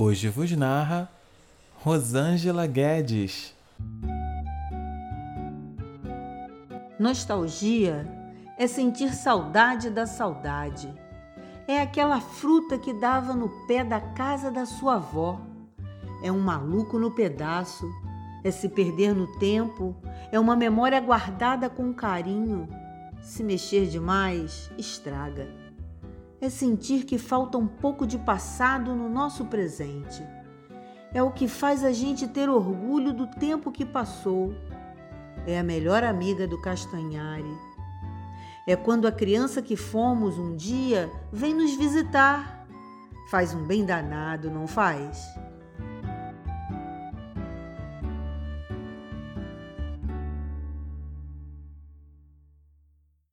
Hoje vos narra Rosângela Guedes. Nostalgia é sentir saudade da saudade. É aquela fruta que dava no pé da casa da sua avó. É um maluco no pedaço. É se perder no tempo. É uma memória guardada com carinho. Se mexer demais, estraga é sentir que falta um pouco de passado no nosso presente. É o que faz a gente ter orgulho do tempo que passou. É a melhor amiga do Castanhari. É quando a criança que fomos um dia vem nos visitar. Faz um bem danado, não faz?